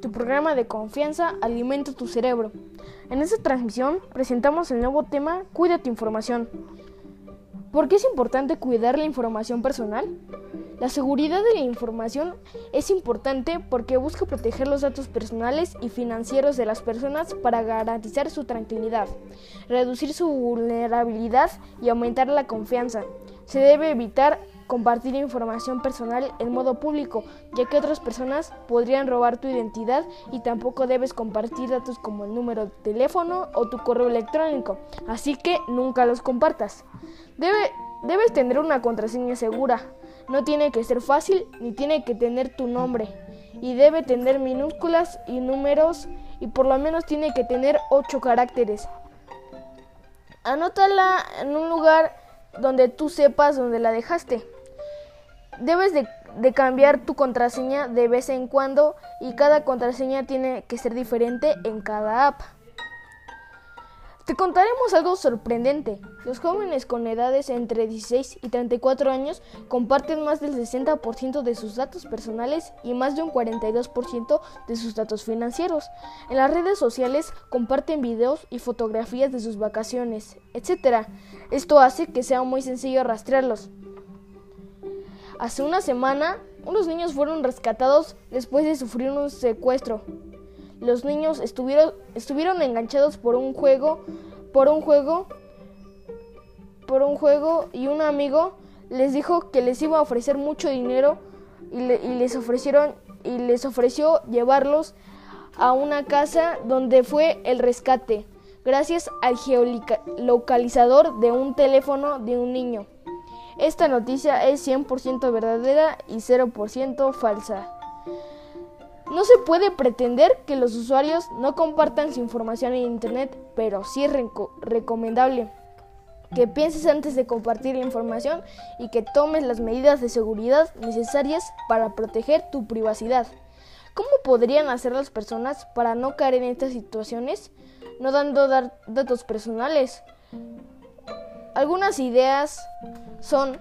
tu programa de confianza alimenta tu cerebro. En esta transmisión presentamos el nuevo tema Cuida tu información. ¿Por qué es importante cuidar la información personal? La seguridad de la información es importante porque busca proteger los datos personales y financieros de las personas para garantizar su tranquilidad, reducir su vulnerabilidad y aumentar la confianza. Se debe evitar compartir información personal en modo público, ya que otras personas podrían robar tu identidad y tampoco debes compartir datos como el número de teléfono o tu correo electrónico, así que nunca los compartas. debes tener una contraseña segura, no tiene que ser fácil ni tiene que tener tu nombre y debe tener minúsculas y números y por lo menos tiene que tener 8 caracteres. Anótala en un lugar donde tú sepas dónde la dejaste. Debes de, cambiar tu contraseña de vez en cuando y cada contraseña tiene que ser diferente en cada app. Te contaremos algo sorprendente. Los jóvenes con edades entre 16 y 34 años comparten más del 60% de sus datos personales y más de un 42% de sus datos financieros. En las redes sociales comparten videos y fotografías de sus vacaciones, etc. Esto hace que sea muy sencillo rastrearlos. Hace una semana, unos niños fueron rescatados después de sufrir un secuestro. Los niños estuvieron, estuvieron enganchados por un juego, por un juego, por un juego y un amigo les dijo que les iba a ofrecer mucho dinero y, les ofrecieron y les ofreció llevarlos a una casa donde fue el rescate, gracias al geolocalizador de un teléfono de un niño. Esta noticia es 100% verdadera y 0% falsa. No se puede pretender que los usuarios no compartan su información en Internet, pero sí es recomendable que pienses antes de compartir la información y que tomes las medidas de seguridad necesarias para proteger tu privacidad. ¿Cómo podrían hacer las personas para no caer en estas situaciones? No dando datos personales. Algunas ideas son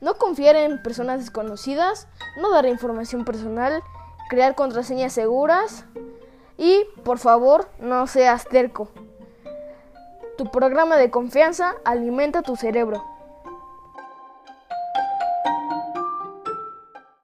no confiar en personas desconocidas, no dar información personal, crear contraseñas seguras y, por favor, no seas terco. Tu programa de confianza alimenta tu cerebro.